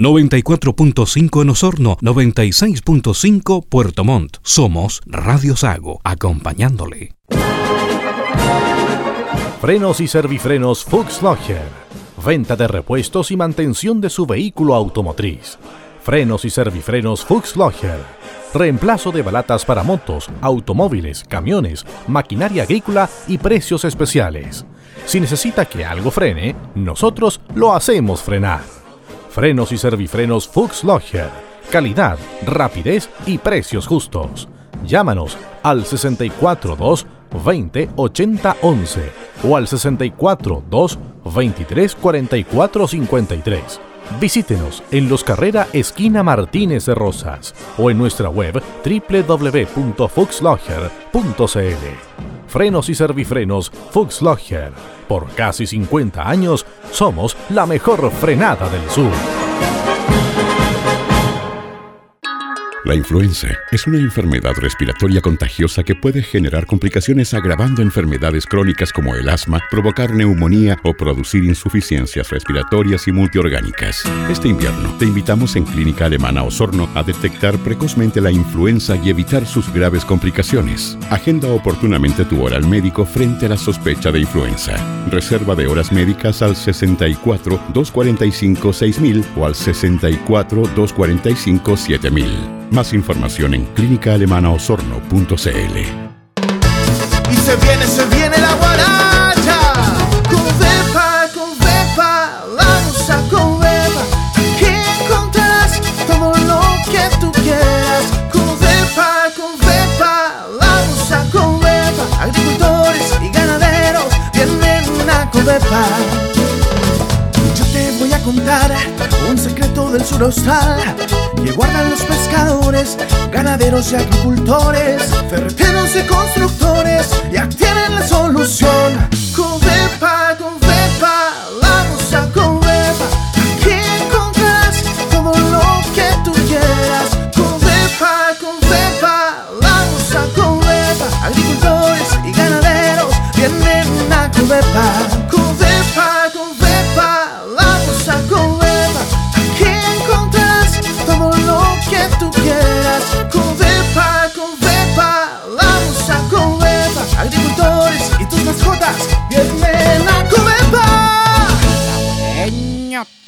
94.5 en Osorno, 96.5 Puerto Montt. Somos Radio Sago, acompañándole. Frenos y servifrenos Fuchs Logger. Venta de repuestos y mantención de su vehículo automotriz. Frenos y servifrenos Fuchs Logger. Reemplazo de balatas para motos, automóviles, camiones, maquinaria agrícola y precios especiales. Si necesita que algo frene, nosotros lo hacemos frenar. Frenos y servifrenos Fuchs Logger. Calidad, rapidez y precios justos. Llámanos al 642 20 80 11 o al 642 23 44 53. Visítenos en Los Carrera Esquina Martínez de Rosas o en nuestra web www.fuxlogger.cl frenos y servifrenos Fuchs Logger. Por casi 50 años somos la mejor frenada del sur. La influenza es una enfermedad respiratoria contagiosa que puede generar complicaciones agravando enfermedades crónicas como el asma, provocar neumonía o producir insuficiencias respiratorias y multiorgánicas. Este invierno te invitamos en Clínica Alemana Osorno a detectar precozmente la influenza y evitar sus graves complicaciones. Agenda oportunamente tu hora al médico frente a la sospecha de influenza. Reserva de horas médicas al 64 245 6000 o al 64 245 7000. Más información en clínicaalemanaosorno.cl. Y se viene, se viene la guaracha. Con Vepa, con Vepa, vamos a con. Aquí encontrarás todo lo que tú quieras. Con Vepa, con Vepa, vamos a con Vepa. Agricultores y ganaderos vienen a Covepa. Yo te voy a contar un secreto del sur austral que guardan los pescadores, ganaderos y agricultores, ferreteros y constructores, ya tienen la solución. Covepa,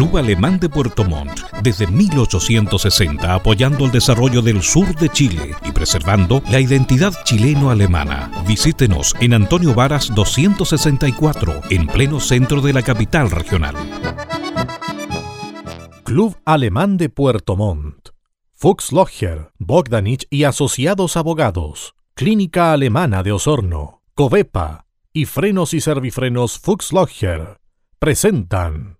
Club Alemán de Puerto Montt, desde 1860 apoyando el desarrollo del sur de Chile y preservando la identidad chileno-alemana. Visítenos en Antonio Varas 264, en pleno centro de la capital regional. Club Alemán de Puerto Montt. Fuchs Logger, Bogdanich y Asociados Abogados. Clínica Alemana de Osorno. Covepa y Frenos y Servifrenos Fuchs Logger presentan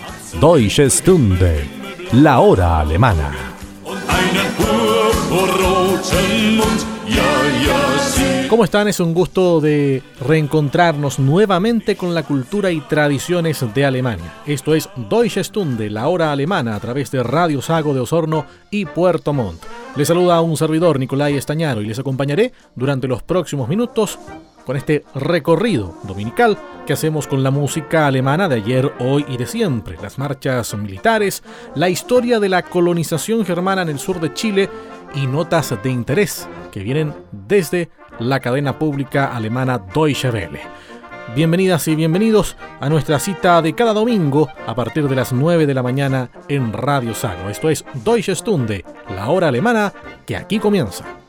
Deutsche Stunde, la hora alemana. ¿Cómo están? Es un gusto de reencontrarnos nuevamente con la cultura y tradiciones de Alemania. Esto es Deutsche Stunde, la hora alemana, a través de Radio Sago de Osorno y Puerto Montt. Les saluda a un servidor, Nicolai Estañaro, y les acompañaré durante los próximos minutos con este recorrido dominical que hacemos con la música alemana de ayer, hoy y de siempre, las marchas militares, la historia de la colonización germana en el sur de Chile y notas de interés que vienen desde la cadena pública alemana Deutsche Welle. Bienvenidas y bienvenidos a nuestra cita de cada domingo a partir de las 9 de la mañana en Radio Sago. Esto es Deutsche Stunde, la hora alemana que aquí comienza.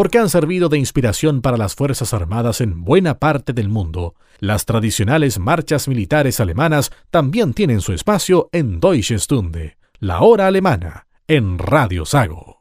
Porque han servido de inspiración para las Fuerzas Armadas en buena parte del mundo. Las tradicionales marchas militares alemanas también tienen su espacio en Deutsche Stunde, la hora alemana, en Radio Sago.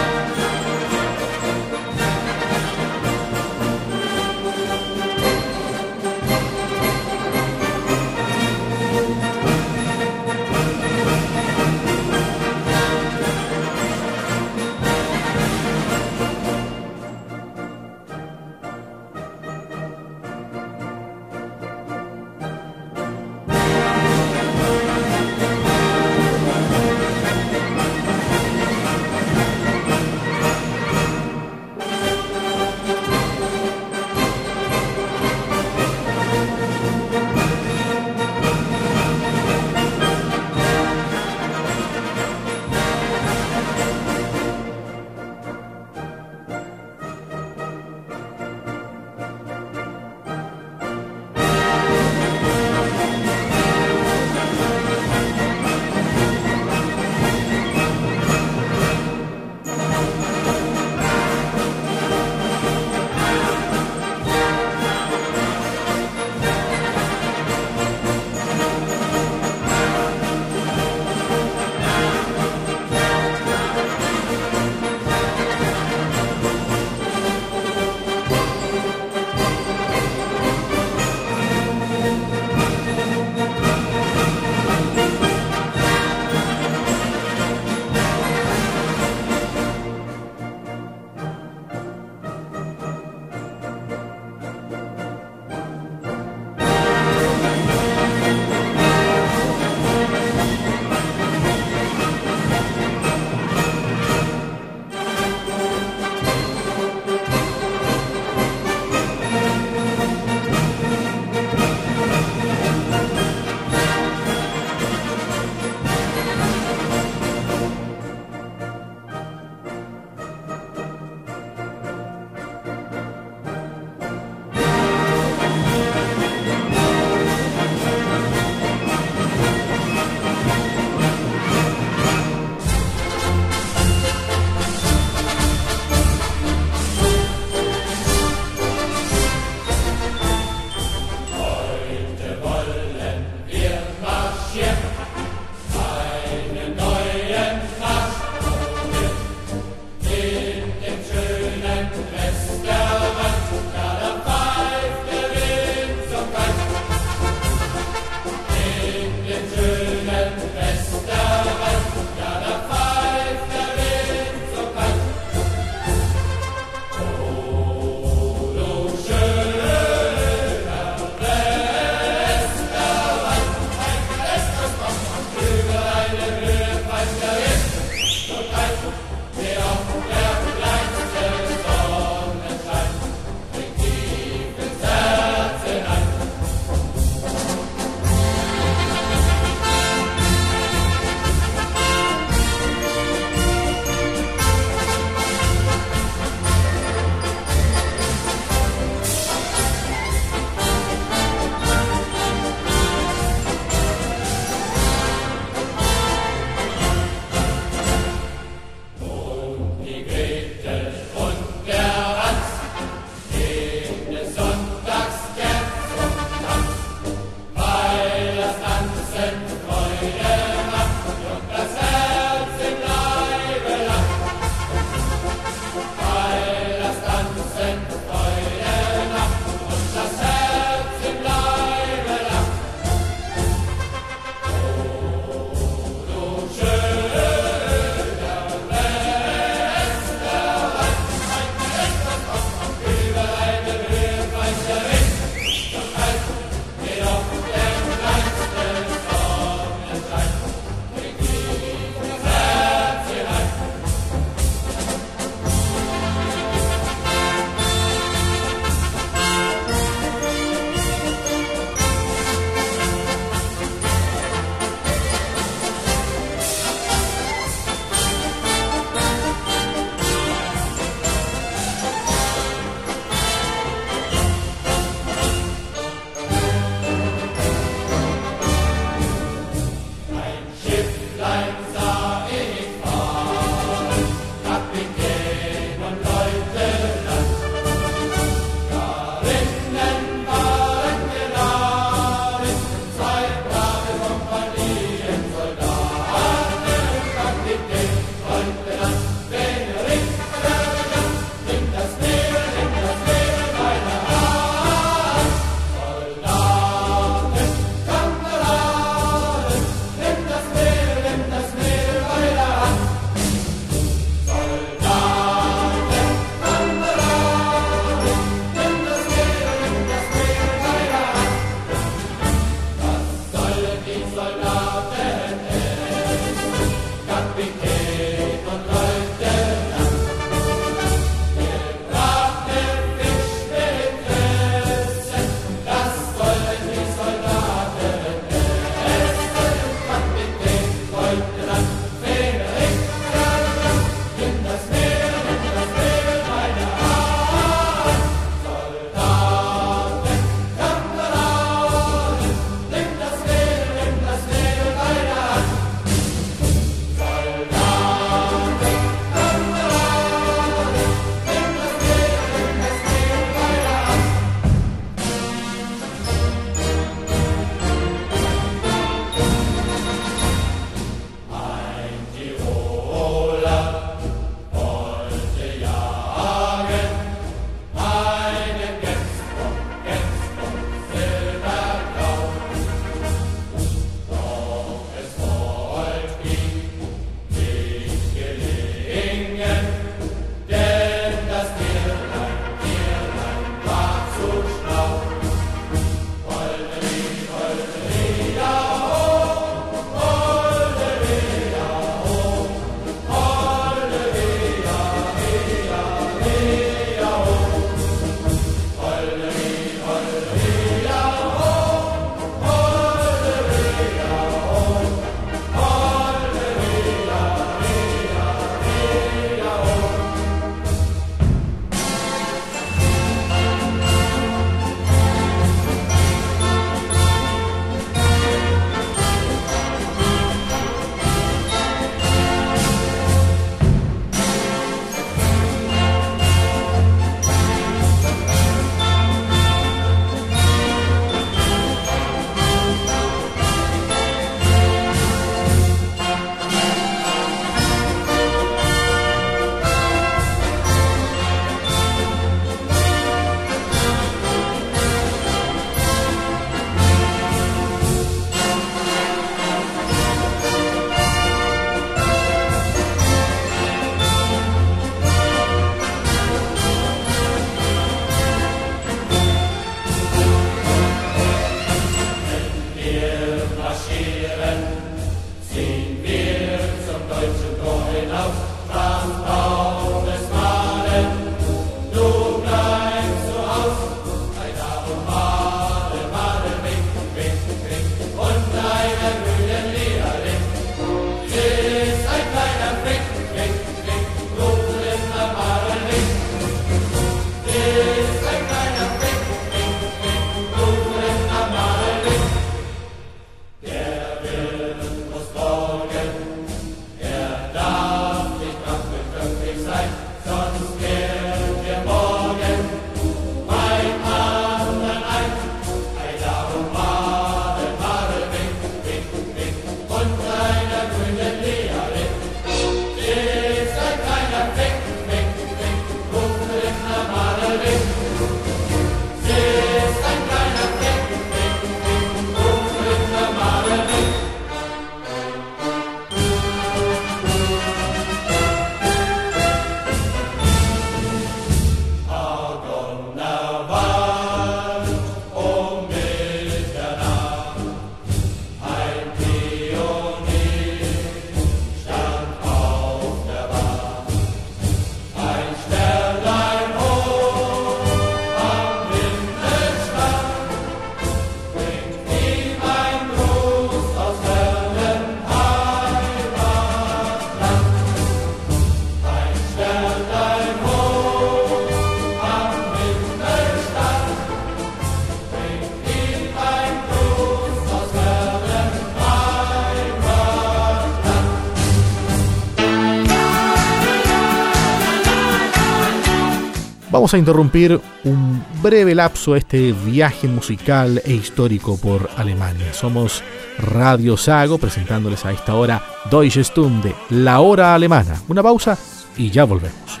Vamos a interrumpir un breve lapso este viaje musical e histórico por Alemania. Somos Radio Sago presentándoles a esta hora Deutsche Stunde, la hora alemana. Una pausa y ya volvemos.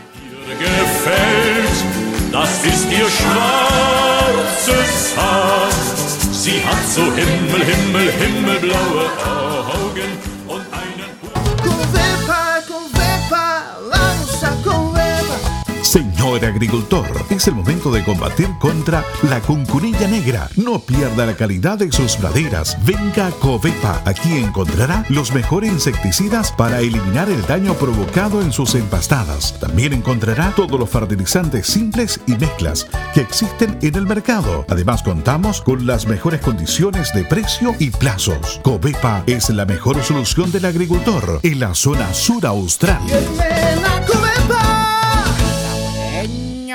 Agricultor, es el momento de combatir contra la cuncunilla negra. No pierda la calidad de sus praderas. Venga a Covepa. Aquí encontrará los mejores insecticidas para eliminar el daño provocado en sus empastadas. También encontrará todos los fertilizantes simples y mezclas que existen en el mercado. Además, contamos con las mejores condiciones de precio y plazos. Covepa es la mejor solución del agricultor en la zona sur austral.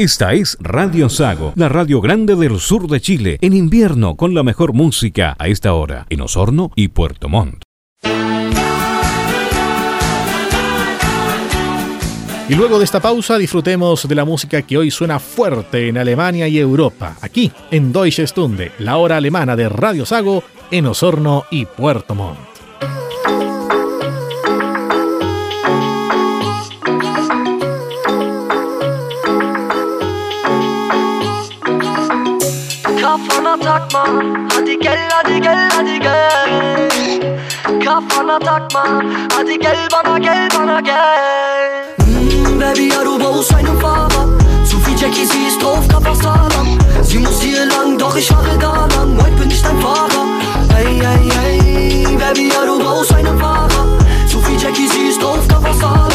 Esta es Radio Sago, la radio grande del sur de Chile, en invierno con la mejor música a esta hora, en Osorno y Puerto Montt. Y luego de esta pausa disfrutemos de la música que hoy suena fuerte en Alemania y Europa, aquí en Deutsche Stunde, la hora alemana de Radio Sago en Osorno y Puerto Montt. Takma. Hadi gel hadi gel hadi gel. Kafana takma. Hadi gel bana gel bana gel. Mm, Baby Aruba aus einem Fahrer Zu viel Jackie, sie ist drauf, Kappa Sie muss hier lang, doch ich fahre gar lang Heute bin ich dein Fahrer Hey, hey, hey Baby Aruba aus einem Fahrer Zu viel Jackie, sie ist drauf, Kappa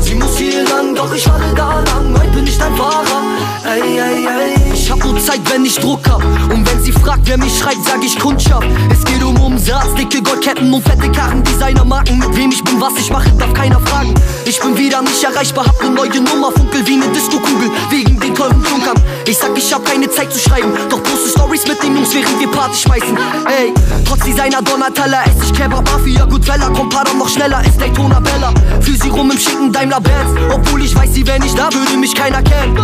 Sie muss hier lang, doch ich fahre gar lang Heute bin ich dein Fahrer Ey, ey, ey, ich hab nur Zeit, wenn ich Druck hab. Und wenn sie fragt, wer mich schreit, sag ich Kundschaft. Es geht um Umsatz, dicke Goldketten und fette Karren, Designermarken. Mit wem ich bin, was ich mache, darf keiner fragen. Ich bin wieder nicht erreichbar, hab ne neue Nummer, funkel wie ne Disco-Kugel, wegen den teuren Klunkern. Ich sag, ich hab keine Zeit zu schreiben, doch poste Stories mit den Jungs, während wir Party schmeißen. Ey, trotz Designer Donatella, ess ich Kebab, Mafia, Goodfella, komm, pardon, noch schneller, ist Daytona Bella. Fühl sie rum im schicken Daimler Benz, obwohl ich weiß, sie wär nicht da, würde mich keiner kennen.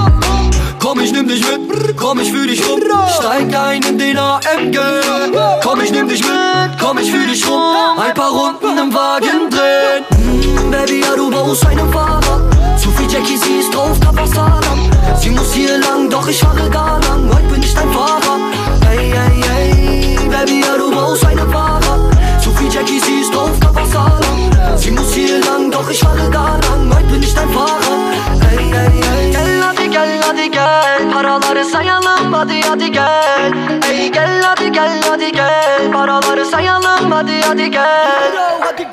Komm, ich nimm dich mit, komm, ich fühl dich rum. Steig ein in den AMG. Komm, ich nimm dich mit, komm, ich fühl dich rum. Ein paar Runden im Wagen drehen. Mm, Baby, ja, du brauchst einen Fahrer. Zu viel Jackie, sie ist drauf, Kapasalam. Sie muss hier lang, doch ich fahre gar lang. Heute bin ich dein Fahrer. Hey, hey, hey. Baby, ja, du brauchst einen Fahrer. Zu viel Jackie, sie ist drauf, Kapasalam. Sie muss hier lang, doch ich fahre gar lang. Heute bin ich dein Fahrer. Hey, hey gel hadi gel Paraları sayalım hadi hadi gel. Ey gel hadi gel hadi gel. Paraları sayalım hadi hadi gel. Hadi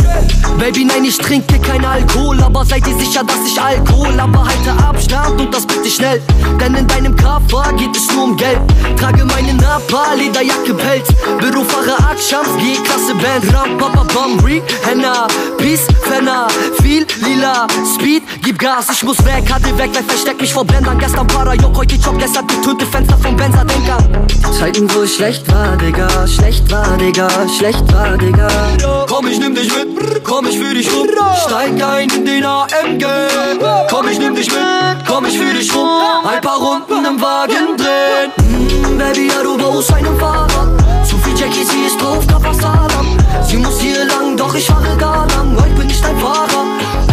Baby, nein, ich trinke kein Alkohol, aber seid ihr sicher, dass ich Alkohol, aber halte Abstand und das bitte schnell, denn in deinem Koffer geht es nur um Geld. Trage meine Napa, Lederjacke, Pelz, Bürofahrer Akshams, G-Klasse Band, Ram, Papa, Bam, Re, Henna, Peace, Fenner, viel Lila, Speed, gib Gas, ich muss weg, hatte weg, weil versteck mich vor Blendern, gestern Parajok, heute Job, gestern getönte Fenster vom Benzer, Denker. Zeiten, wo ich schlecht war, Digga, schlecht war, Digga, schlecht war, Digga. Komm, ich nimm dich mit, komm, ich fühl dich rum. Steig ein in den AMG. Komm, ich nimm dich mit, komm, ich fühl dich rum. Ein paar Runden im Wagen drehen. Mm, Baby, ja, du brauchst einen Fahrer. Zu viel Jackie, sie ist drauf, Kapasalam. Sie muss hier lang, doch ich fahre gar lang. Heute bin ich dein Fahrer.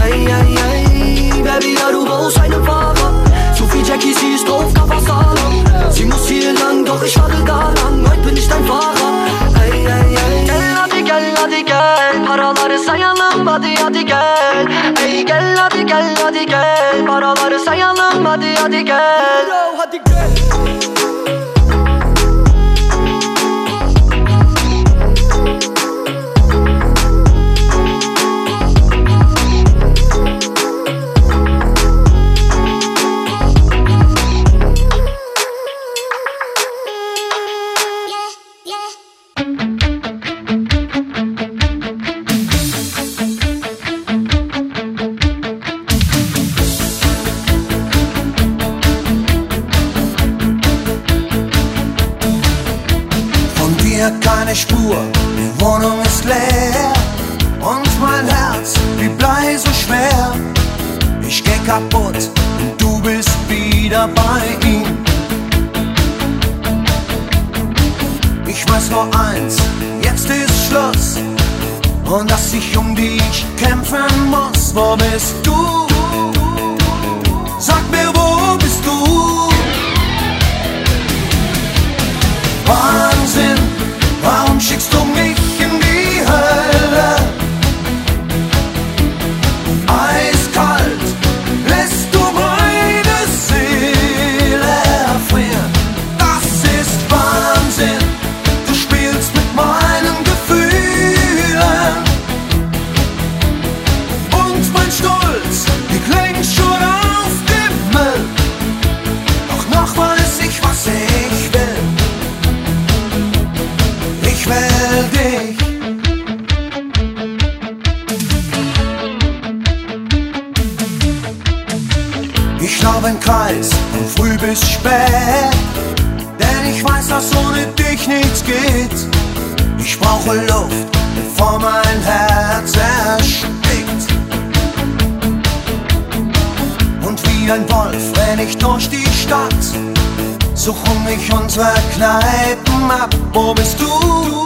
Ey, ey, ey, Baby, ja, du brauchst einen Fahrer. Zu viel Jackie, sie ist drauf, Kapasalam. Sie muss hier lang, doch ich fahre gar lang. Heute bin ich dein Fahrer. Hadi gel Paraları sayalım hadi hadi gel. Ey gel hadi gel hadi gel Paraları sayalım hadi hadi gel. Hadi gel Uhr, die Wohnung ist leer und mein Herz wie Blei so schwer. Ich geh kaputt und du bist wieder bei ihm. Ich weiß nur eins, jetzt ist Schluss und dass ich um dich kämpfen muss. Wo bist du? Sag mir, brauche Luft, bevor mein Herz erstickt. Und wie ein Wolf renn ich durch die Stadt, suchen mich unsere Kneipen ab. Wo bist du?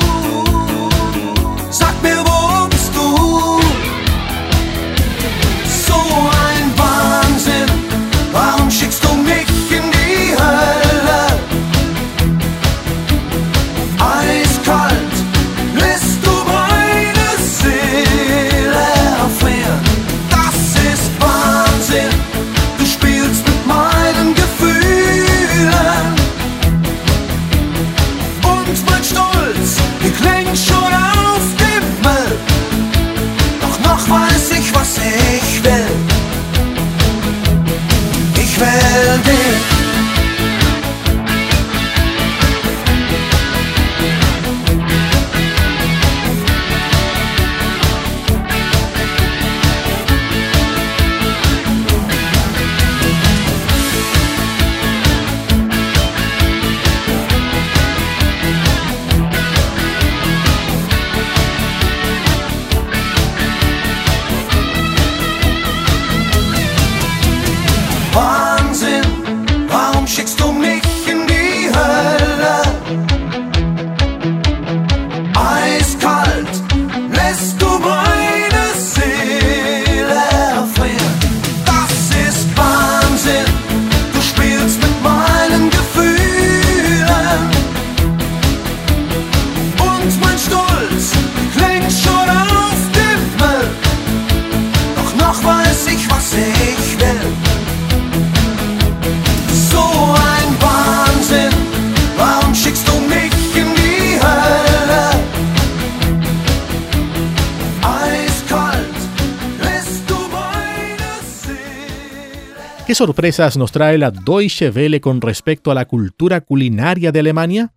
Sorpresas nos trae la Deutsche Welle con respecto a la cultura culinaria de Alemania?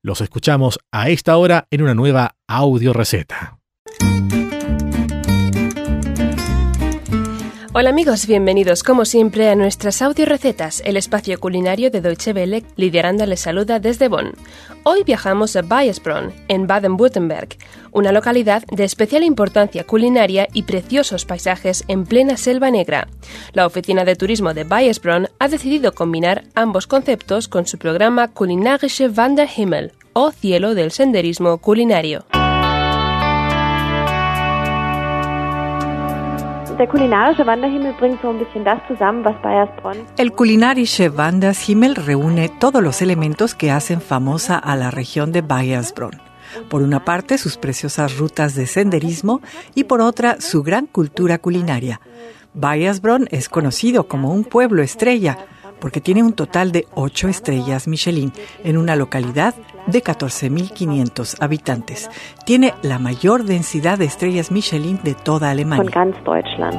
Los escuchamos a esta hora en una nueva audio receta. Hola amigos, bienvenidos como siempre a nuestras audio recetas, el espacio culinario de Deutsche Welle, liderando les saluda desde Bonn. Hoy viajamos a Bayersbronn, en Baden-Württemberg, una localidad de especial importancia culinaria y preciosos paisajes en plena selva negra. La oficina de turismo de Bayersbronn ha decidido combinar ambos conceptos con su programa Kulinarische Wanderhimmel, o cielo del senderismo culinario. Der kulinarische Wanderhimmel El reúne todos los elementos que hacen famosa a la región de Bayersbronn. Por una parte, sus preciosas rutas de senderismo y por otra, su gran cultura culinaria. Bayersbronn es conocido como un pueblo estrella porque tiene un total de 8 estrellas Michelin en una localidad de 14.500 habitantes. Tiene la mayor densidad de estrellas Michelin de toda von Alemania. ganz Deutschland.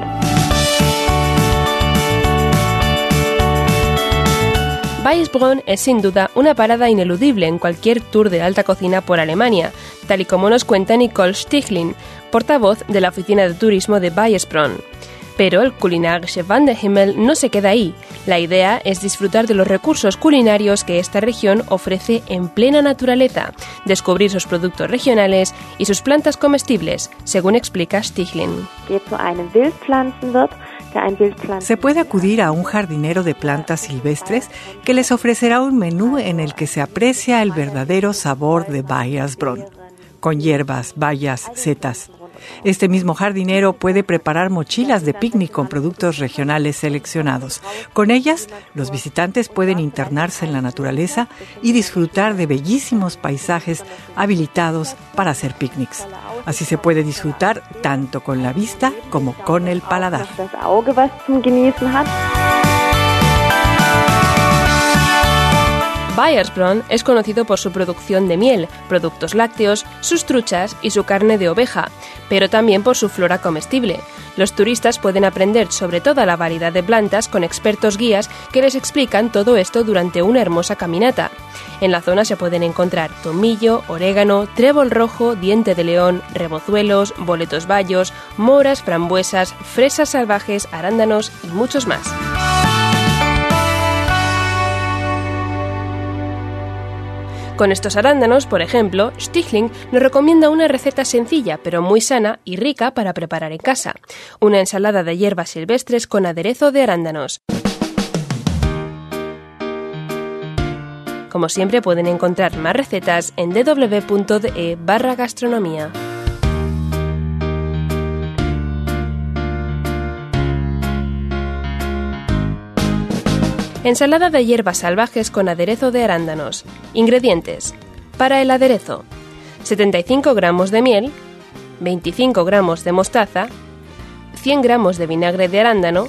Weisbronn es sin duda una parada ineludible en cualquier tour de alta cocina por Alemania, tal y como nos cuenta Nicole Stichlin, portavoz de la oficina de turismo de Weisbronn. Pero el Kulinarische Wanderhimmel no se queda ahí. La idea es disfrutar de los recursos culinarios que esta región ofrece en plena naturaleza, descubrir sus productos regionales y sus plantas comestibles, según explica Stichlin. Se puede acudir a un jardinero de plantas silvestres que les ofrecerá un menú en el que se aprecia el verdadero sabor de Bayersbronn, con hierbas, bayas, setas. Este mismo jardinero puede preparar mochilas de picnic con productos regionales seleccionados. Con ellas, los visitantes pueden internarse en la naturaleza y disfrutar de bellísimos paisajes habilitados para hacer picnics. Así se puede disfrutar tanto con la vista como con el paladar. Bayersbronn es conocido por su producción de miel, productos lácteos, sus truchas y su carne de oveja, pero también por su flora comestible. Los turistas pueden aprender sobre toda la variedad de plantas con expertos guías que les explican todo esto durante una hermosa caminata. En la zona se pueden encontrar tomillo, orégano, trébol rojo, diente de león, rebozuelos, boletos bayos, moras, frambuesas, fresas salvajes, arándanos y muchos más. Con estos arándanos, por ejemplo, Stichling nos recomienda una receta sencilla pero muy sana y rica para preparar en casa. Una ensalada de hierbas silvestres con aderezo de arándanos. Como siempre pueden encontrar más recetas en www.de barra. Ensalada de hierbas salvajes con aderezo de arándanos. Ingredientes. Para el aderezo. 75 gramos de miel, 25 gramos de mostaza, 100 gramos de vinagre de arándano,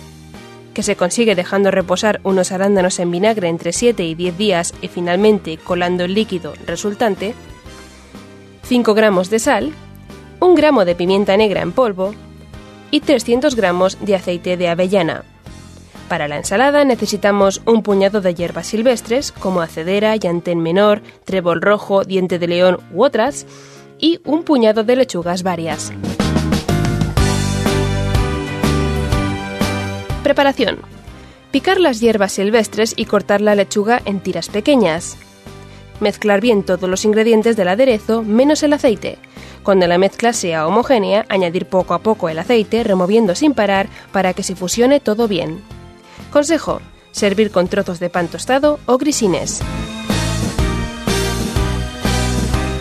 que se consigue dejando reposar unos arándanos en vinagre entre 7 y 10 días y finalmente colando el líquido resultante, 5 gramos de sal, 1 gramo de pimienta negra en polvo y 300 gramos de aceite de avellana. Para la ensalada necesitamos un puñado de hierbas silvestres como acedera, llantén menor, trébol rojo, diente de león u otras, y un puñado de lechugas varias. Preparación. Picar las hierbas silvestres y cortar la lechuga en tiras pequeñas. Mezclar bien todos los ingredientes del aderezo menos el aceite. Cuando la mezcla sea homogénea, añadir poco a poco el aceite, removiendo sin parar para que se fusione todo bien. Consejo, servir con trozos de pan tostado o grisines.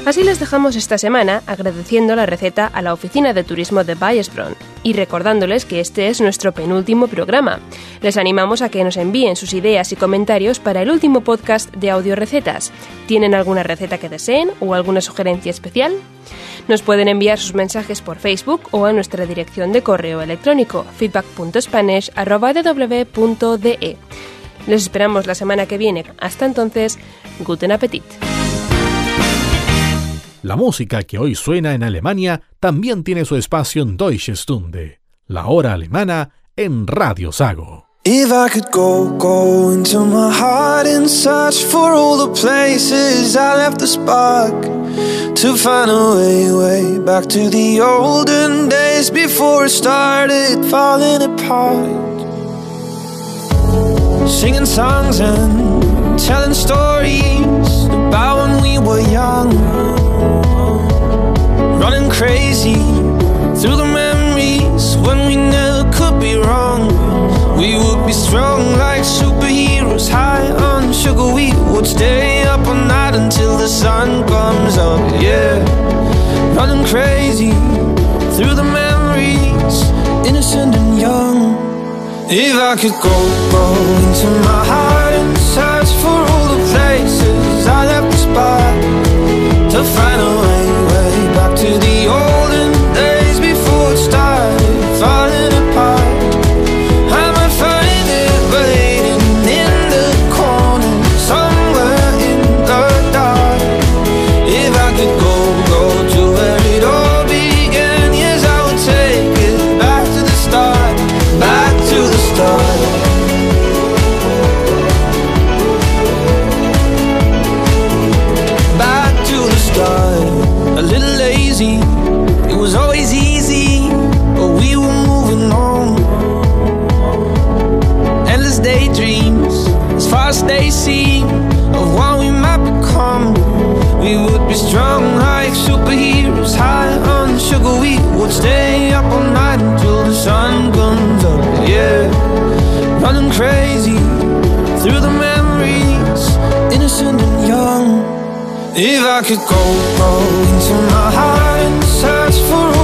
Así les dejamos esta semana agradeciendo la receta a la Oficina de Turismo de Bayersbronn y recordándoles que este es nuestro penúltimo programa. Les animamos a que nos envíen sus ideas y comentarios para el último podcast de audio recetas. ¿Tienen alguna receta que deseen o alguna sugerencia especial? Nos pueden enviar sus mensajes por Facebook o a nuestra dirección de correo electrónico feedback.spanish.de. Les esperamos la semana que viene. Hasta entonces, guten Appetit. La música que hoy suena en Alemania también tiene su espacio en Deutsche Stunde, la hora alemana en Radio Sago. If I could go, go into my heart and search for all the places I left the spark to find a way, way back to the olden days before it started falling apart. Singing songs and telling stories about when we were young, running crazy through the be strong like superheroes High on sugar we would stay up all night Until the sun comes up, yeah. Running crazy through the memories Innocent and young. If I could go, go into my heart And search for all the places I left the spot To find a way, way back to the olden days Before it started If I could go, go into my heart and search for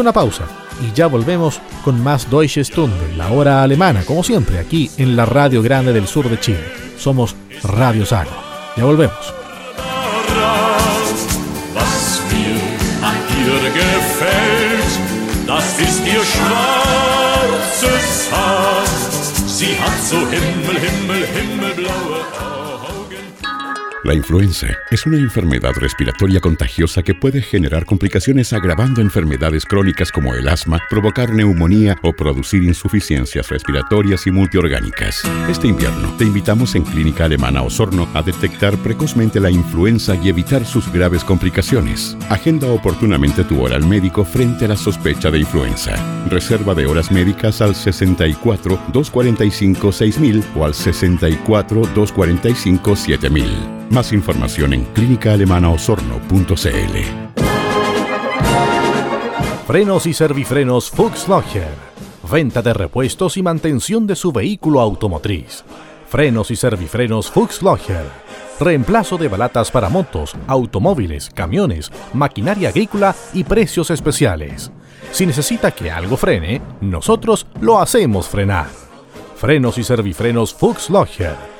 una pausa y ya volvemos con más Deutsche Stunde, la hora alemana, como siempre, aquí en la Radio Grande del Sur de Chile. Somos Radio Sago. Ya volvemos. La influenza es una enfermedad respiratoria contagiosa que puede generar complicaciones agravando enfermedades crónicas como el asma, provocar neumonía o producir insuficiencias respiratorias y multiorgánicas. Este invierno te invitamos en Clínica Alemana Osorno a detectar precozmente la influenza y evitar sus graves complicaciones. Agenda oportunamente tu hora al médico frente a la sospecha de influenza. Reserva de horas médicas al 64 245 6000 o al 64 245 7000. Más información en clínicaalemanaosorno.cl. Frenos y servifrenos Fuchs Logger. Venta de repuestos y mantención de su vehículo automotriz. Frenos y servifrenos Fuchs Logger. Reemplazo de balatas para motos, automóviles, camiones, maquinaria agrícola y precios especiales. Si necesita que algo frene, nosotros lo hacemos frenar. Frenos y servifrenos Fuchs Logger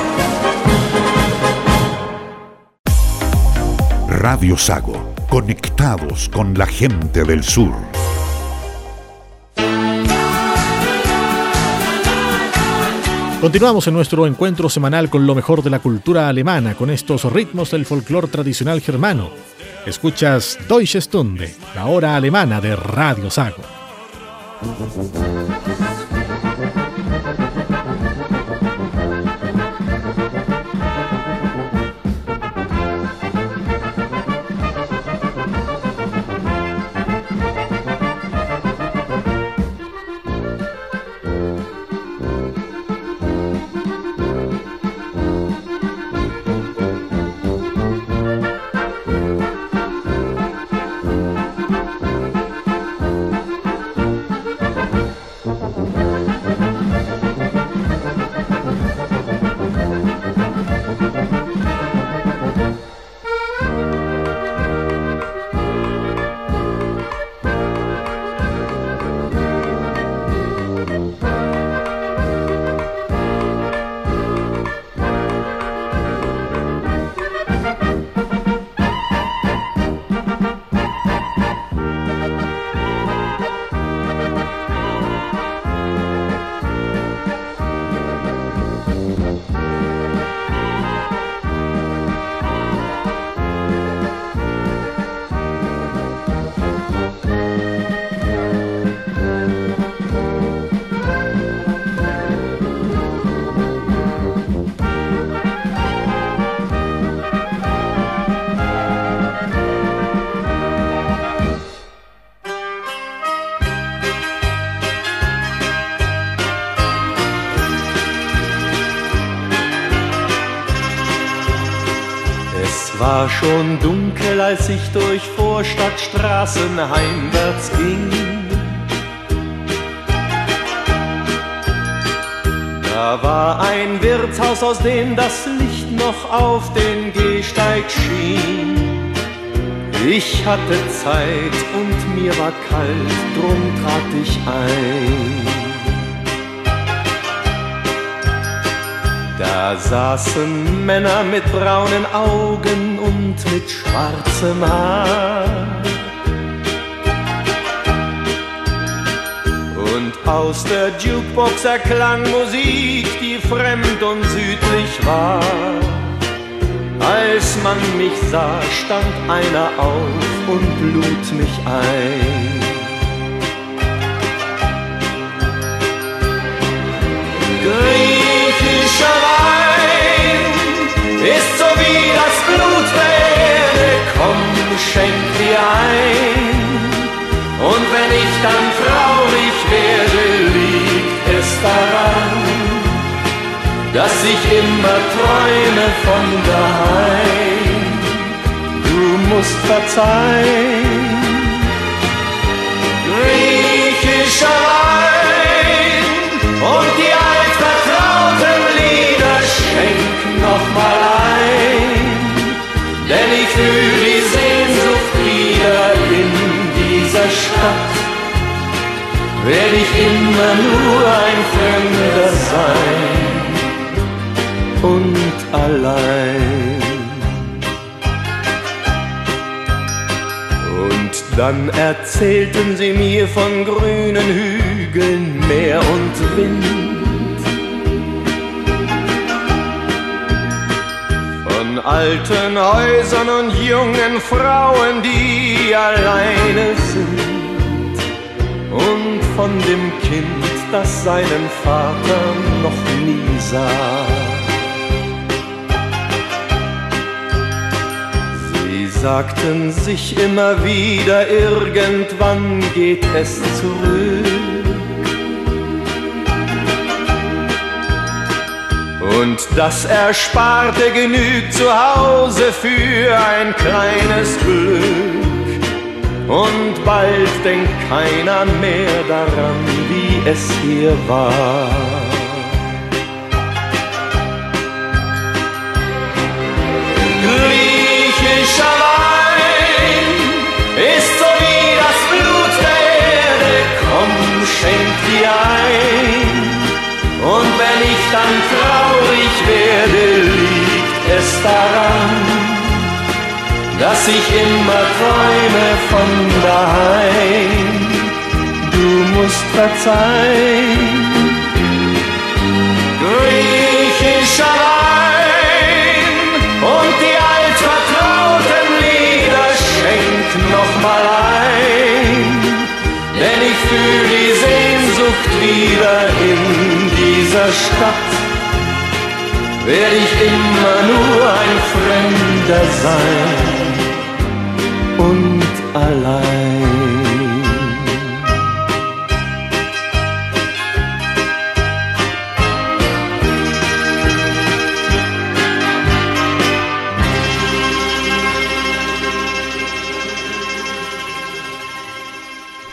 Radio Sago, conectados con la gente del sur. Continuamos en nuestro encuentro semanal con lo mejor de la cultura alemana, con estos ritmos del folclore tradicional germano. Escuchas Deutsche Stunde, la hora alemana de Radio Sago. Schon dunkel, als ich durch Vorstadtstraßen heimwärts ging. Da war ein Wirtshaus, aus dem das Licht noch auf den Gehsteig schien. Ich hatte Zeit und mir war kalt, drum trat ich ein. Da saßen Männer mit braunen Augen und mit schwarzem Haar. Und aus der Jukebox erklang Musik, die fremd und südlich war. Als man mich sah, stand einer auf und lud mich ein. Blutwähne, komm, schenk dir ein. Und wenn ich dann traurig werde, liegt es daran, dass ich immer träume von daheim. Du musst verzeihen. Griechischer Wein und die altvertrauten Lieder schenk nochmal fühl die Sehnsucht wieder in dieser Stadt. Werd ich immer nur ein Fremder sein und allein. Und dann erzählten sie mir von grünen Hügeln, Meer und Wind. Alten Häusern und jungen Frauen, die alleine sind. Und von dem Kind, das seinen Vater noch nie sah. Sie sagten sich immer wieder, irgendwann geht es zurück. Und das Ersparte genügt zu Hause für ein kleines Glück. Und bald denkt keiner mehr daran, wie es hier war. Griechischer Wein ist so wie das Blut der Erde, komm, schenk dir ein. Dann traurig werde, liegt es daran, dass ich immer träume von daheim. Du musst verzeihen. Griechischer Wein und die altvertrauten Lieder schenk noch mal ein, denn ich fühl die Sehnsucht wieder dieser Stadt. Werd ich immer nur ein Fremder sein und allein.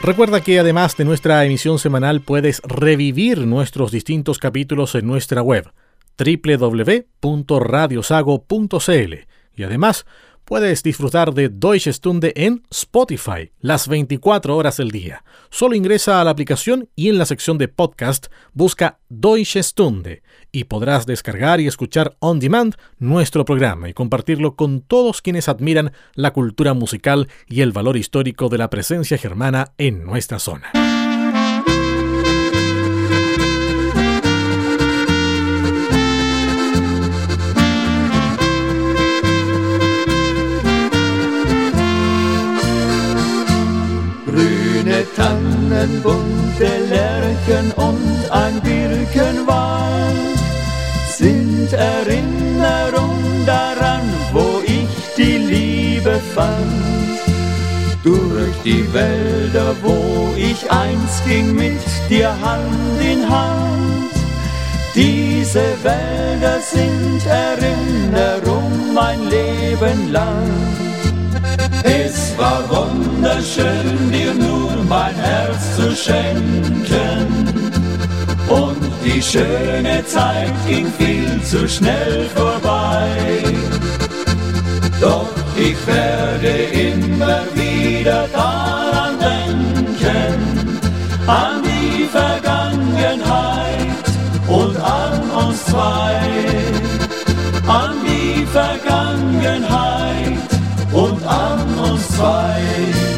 Recuerda que además de nuestra emisión semanal puedes revivir nuestros distintos capítulos en nuestra web www.radiosago.cl y además puedes disfrutar de Deutsche Stunde en Spotify las 24 horas del día. Solo ingresa a la aplicación y en la sección de podcast busca Deutsche Stunde y podrás descargar y escuchar on demand nuestro programa y compartirlo con todos quienes admiran la cultura musical y el valor histórico de la presencia germana en nuestra zona. Grüne Tannen, bunte Lerchen und ein Birkenwald sind Erinnerung daran, wo ich die Liebe fand. Durch die Wälder, wo ich einst ging mit dir Hand in Hand. Diese Wälder sind Erinnerung mein Leben lang. Es war wunderschön, dir nur mein Herz zu schenken. Die schöne Zeit ging viel zu schnell vorbei. Doch ich werde immer wieder daran denken, an die Vergangenheit und an uns zwei. An die Vergangenheit und an uns zwei.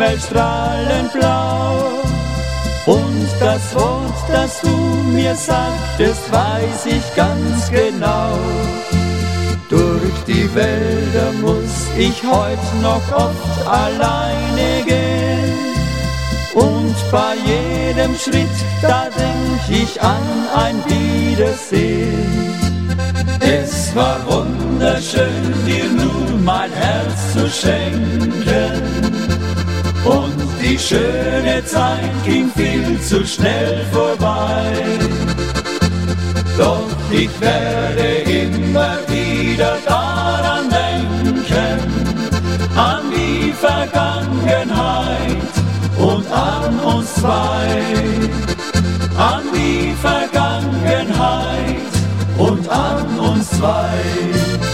Himmel strahlend blau. Und das Wort, das du mir sagtest, weiß ich ganz genau. Durch die Wälder muss ich heute noch oft alleine gehen. Und bei jedem Schritt, da denk ich an ein Wiedersehen. Es war wunderschön, dir nun mein Herz zu schenken. Und die schöne Zeit ging viel zu schnell vorbei. Doch ich werde immer wieder daran denken, an die Vergangenheit und an uns zwei. An die Vergangenheit und an uns zwei.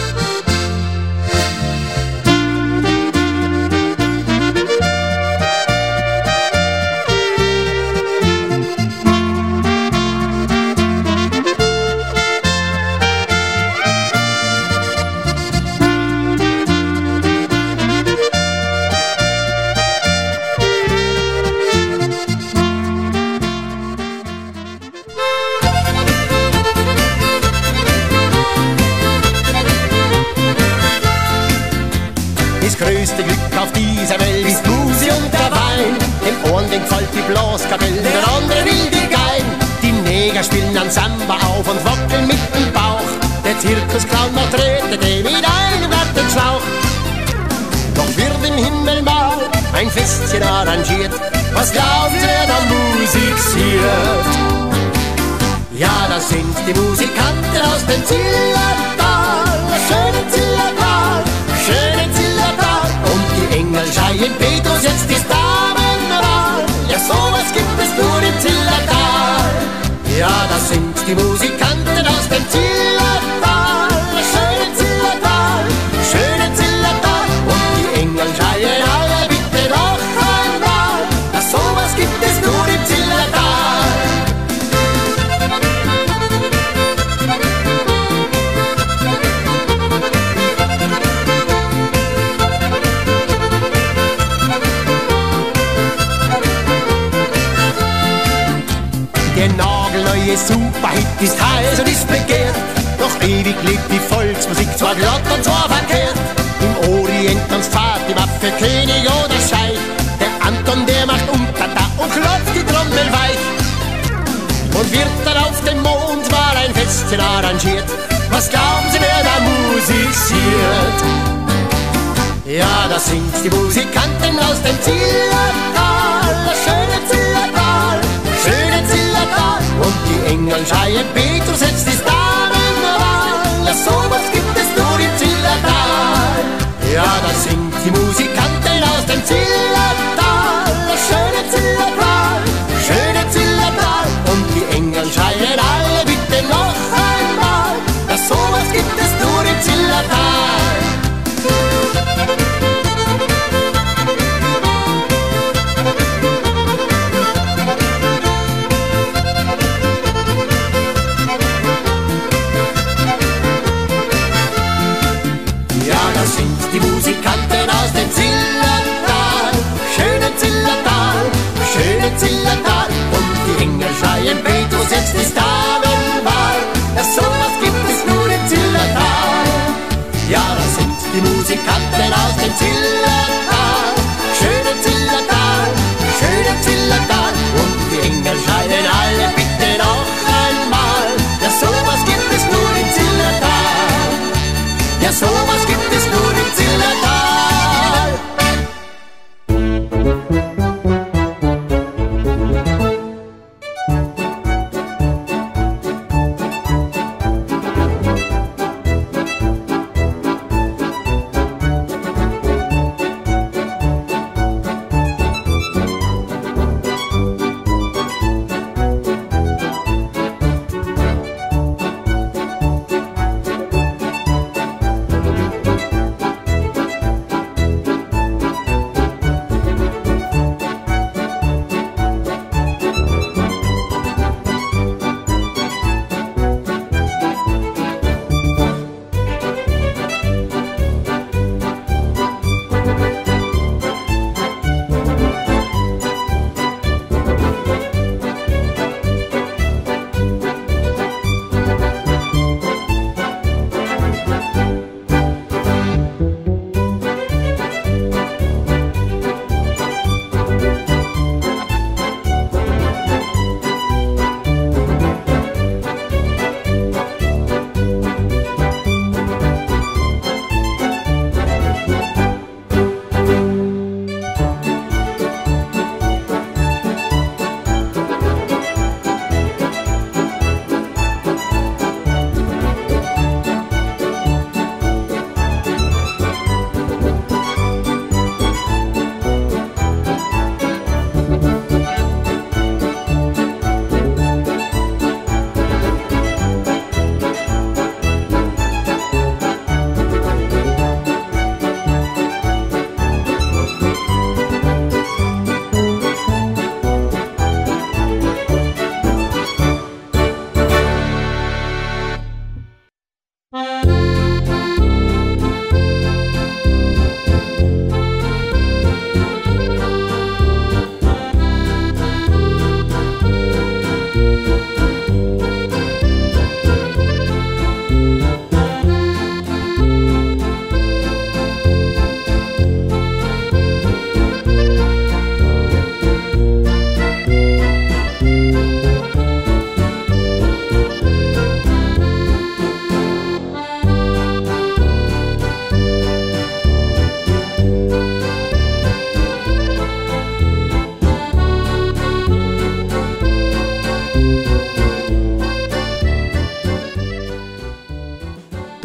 Scheie Petrus setzt die da, wenn er alles so gibt.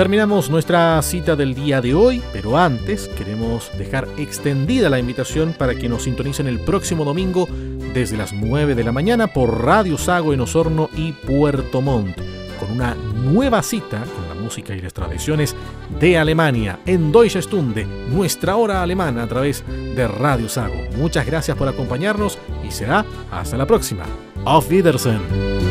Terminamos nuestra cita del día de hoy, pero antes queremos dejar extendida la invitación para que nos sintonicen el próximo domingo desde las 9 de la mañana por Radio Sago en Osorno y Puerto Montt, con una nueva cita con la música y las tradiciones de Alemania en Deutsche Stunde, nuestra hora alemana a través de Radio Sago. Muchas gracias por acompañarnos y será hasta la próxima. Auf Wiedersehen.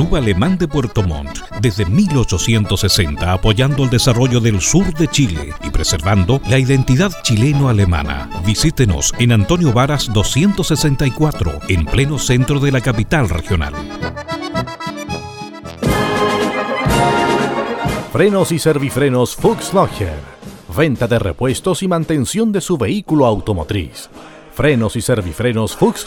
Club Alemán de Puerto Montt, desde 1860 apoyando el desarrollo del sur de Chile y preservando la identidad chileno-alemana. Visítenos en Antonio Varas 264, en pleno centro de la capital regional. Frenos y servifrenos Fuchs Venta de repuestos y mantención de su vehículo automotriz. Frenos y servifrenos Fuchs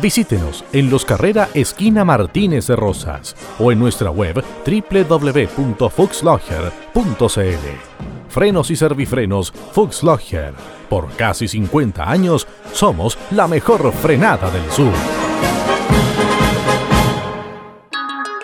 Visítenos en Los Carrera Esquina Martínez de Rosas o en nuestra web www.fuxlogger.cl. Frenos y servifrenos Fuxlogger. Por casi 50 años somos la mejor frenada del sur.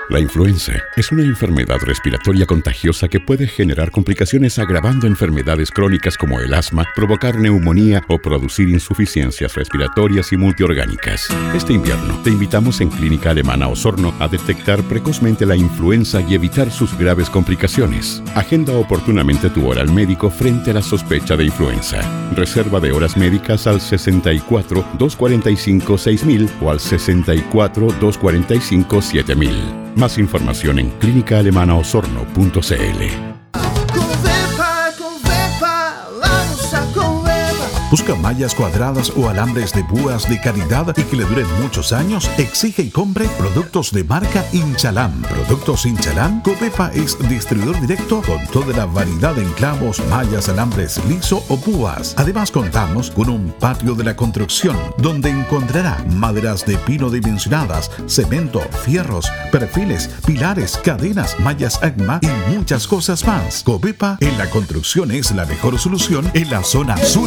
La influenza es una enfermedad respiratoria contagiosa que puede generar complicaciones agravando enfermedades crónicas como el asma, provocar neumonía o producir insuficiencias respiratorias y multiorgánicas. Este invierno te invitamos en Clínica Alemana Osorno a detectar precozmente la influenza y evitar sus graves complicaciones. Agenda oportunamente tu hora al médico frente a la sospecha de influenza. Reserva de horas médicas al 64 245 6000 o al 64 245 7000. Más información en clínicaalemanaosorno.cl. Busca mallas cuadradas o alambres de púas de calidad y que le duren muchos años. Exige y compre productos de marca Inchalam. Productos Inchalam. Copepa es distribuidor directo con toda la variedad en clavos, mallas, alambres liso o púas. Además contamos con un patio de la construcción donde encontrará maderas de pino dimensionadas, cemento, fierros, perfiles, pilares, cadenas, mallas AGMA y muchas cosas más. Copepa en la construcción es la mejor solución en la zona sur.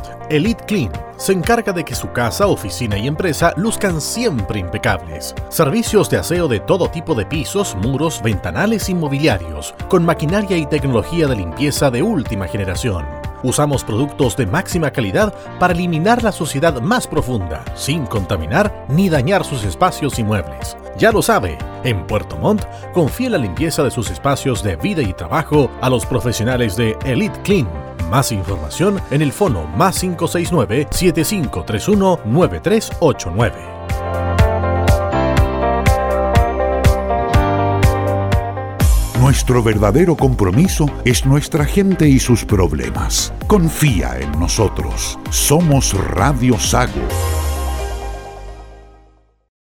Elite Clean se encarga de que su casa, oficina y empresa luzcan siempre impecables. Servicios de aseo de todo tipo de pisos, muros, ventanales y mobiliarios, con maquinaria y tecnología de limpieza de última generación. Usamos productos de máxima calidad para eliminar la suciedad más profunda, sin contaminar ni dañar sus espacios y muebles. Ya lo sabe, en Puerto Montt confía la limpieza de sus espacios de vida y trabajo a los profesionales de Elite Clean más información en el fono más 569-7531-9389. Nuestro verdadero compromiso es nuestra gente y sus problemas. Confía en nosotros. Somos Radio Sago.